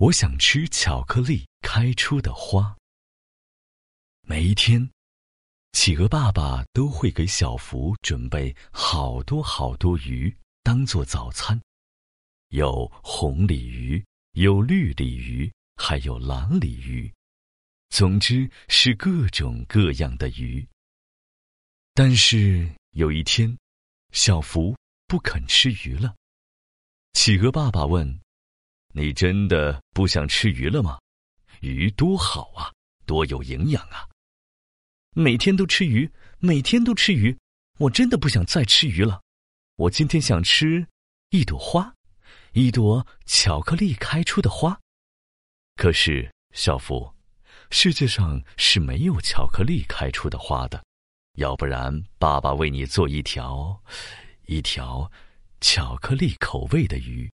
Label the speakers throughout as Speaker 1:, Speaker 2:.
Speaker 1: 我想吃巧克力开出的花。每一天，企鹅爸爸都会给小福准备好多好多鱼，当做早餐。有红鲤鱼，有绿鲤鱼，还有蓝鲤鱼，总之是各种各样的鱼。但是有一天，小福不肯吃鱼了。企鹅爸爸问。你真的不想吃鱼了吗？鱼多好啊，多有营养啊！
Speaker 2: 每天都吃鱼，每天都吃鱼，我真的不想再吃鱼了。我今天想吃一朵花，一朵巧克力开出的花。
Speaker 1: 可是，小福，世界上是没有巧克力开出的花的。要不然，爸爸为你做一条，一条巧克力口味的鱼。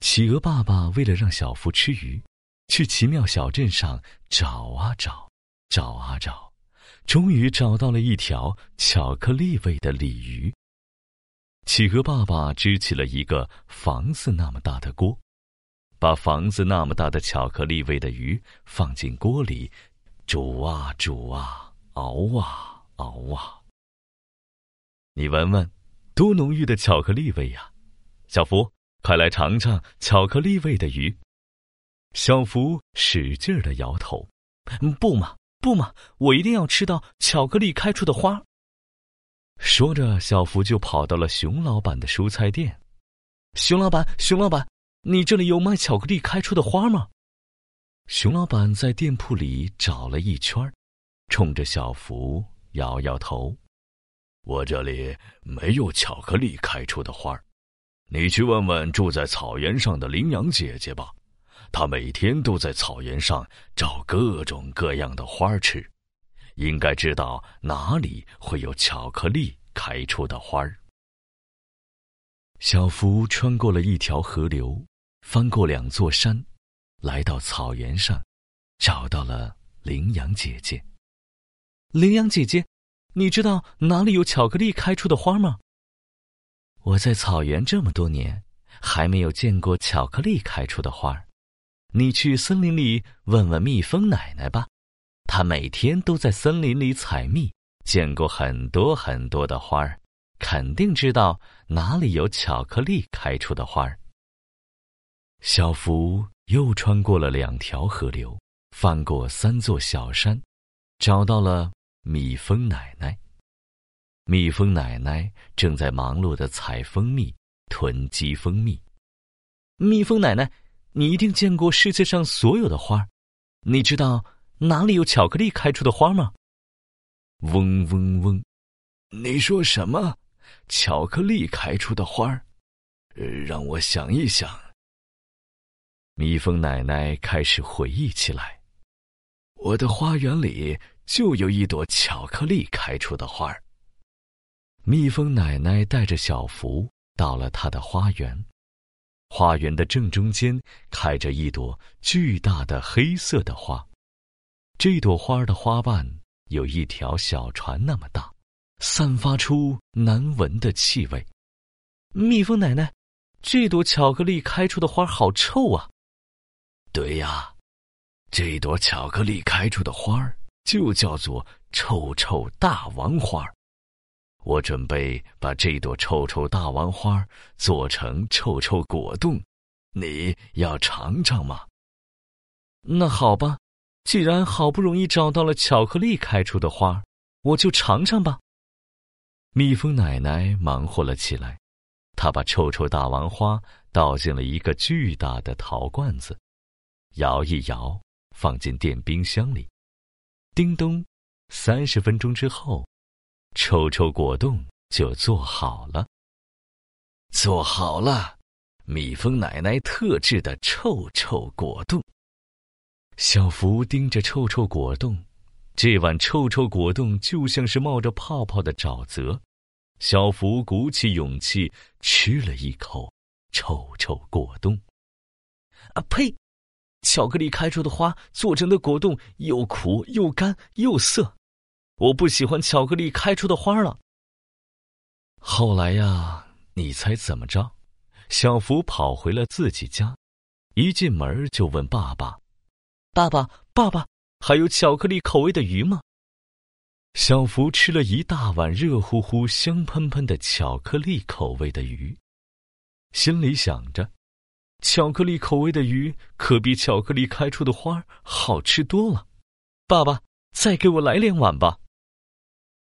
Speaker 1: 企鹅爸爸为了让小福吃鱼，去奇妙小镇上找啊找，找啊找，终于找到了一条巧克力味的鲤鱼。企鹅爸爸支起了一个房子那么大的锅，把房子那么大的巧克力味的鱼放进锅里，煮啊煮啊，熬啊熬啊。你闻闻，多浓郁的巧克力味呀，小福。快来尝尝巧克力味的鱼。小福使劲的摇头：“
Speaker 2: 不嘛，不嘛，我一定要吃到巧克力开出的花。”
Speaker 1: 说着，小福就跑到了熊老板的蔬菜店。
Speaker 2: 熊老板，熊老板，你这里有卖巧克力开出的花吗？
Speaker 1: 熊老板在店铺里找了一圈，冲着小福摇摇头：“
Speaker 3: 我这里没有巧克力开出的花儿。”你去问问住在草原上的羚羊姐姐吧，她每天都在草原上找各种各样的花吃，应该知道哪里会有巧克力开出的花儿。
Speaker 1: 小福穿过了一条河流，翻过两座山，来到草原上，找到了羚羊姐姐。
Speaker 2: 羚羊姐姐，你知道哪里有巧克力开出的花吗？
Speaker 4: 我在草原这么多年，还没有见过巧克力开出的花儿。你去森林里问问蜜蜂奶奶吧，她每天都在森林里采蜜，见过很多很多的花儿，肯定知道哪里有巧克力开出的花儿。
Speaker 1: 小福又穿过了两条河流，翻过三座小山，找到了蜜蜂奶奶。蜜蜂奶奶正在忙碌的采蜂蜜、囤积蜂蜜。
Speaker 2: 蜜蜂奶奶，你一定见过世界上所有的花你知道哪里有巧克力开出的花吗？
Speaker 3: 嗡嗡嗡，你说什么？巧克力开出的花儿？让我想一想。
Speaker 1: 蜜蜂奶奶开始回忆起来：
Speaker 3: 我的花园里就有一朵巧克力开出的花儿。
Speaker 1: 蜜蜂奶奶带着小福到了她的花园，花园的正中间开着一朵巨大的黑色的花，这朵花的花瓣有一条小船那么大，散发出难闻的气味。
Speaker 2: 蜜蜂奶奶，这朵巧克力开出的花好臭啊！
Speaker 3: 对呀，这朵巧克力开出的花就叫做臭臭大王花。我准备把这朵臭臭大王花做成臭臭果冻，你要尝尝吗？
Speaker 2: 那好吧，既然好不容易找到了巧克力开出的花，我就尝尝吧。
Speaker 1: 蜜蜂奶奶忙活了起来，她把臭臭大王花倒进了一个巨大的陶罐子，摇一摇，放进电冰箱里。叮咚，三十分钟之后。臭臭果冻就做好了。
Speaker 3: 做好了，蜜蜂奶奶特制的臭臭果冻。
Speaker 1: 小福盯着臭臭果冻，这碗臭臭果冻就像是冒着泡泡的沼泽。小福鼓起勇气吃了一口臭臭果冻。
Speaker 2: 啊呸！巧克力开出的花做成的果冻又苦又干又涩。我不喜欢巧克力开出的花了。
Speaker 1: 后来呀，你猜怎么着？小福跑回了自己家，一进门就问爸爸：“
Speaker 2: 爸爸，爸爸，还有巧克力口味的鱼吗？”
Speaker 1: 小福吃了一大碗热乎乎、香喷喷的巧克力口味的鱼，心里想着：巧克力口味的鱼可比巧克力开出的花好吃多了。
Speaker 2: 爸爸，再给我来两碗吧。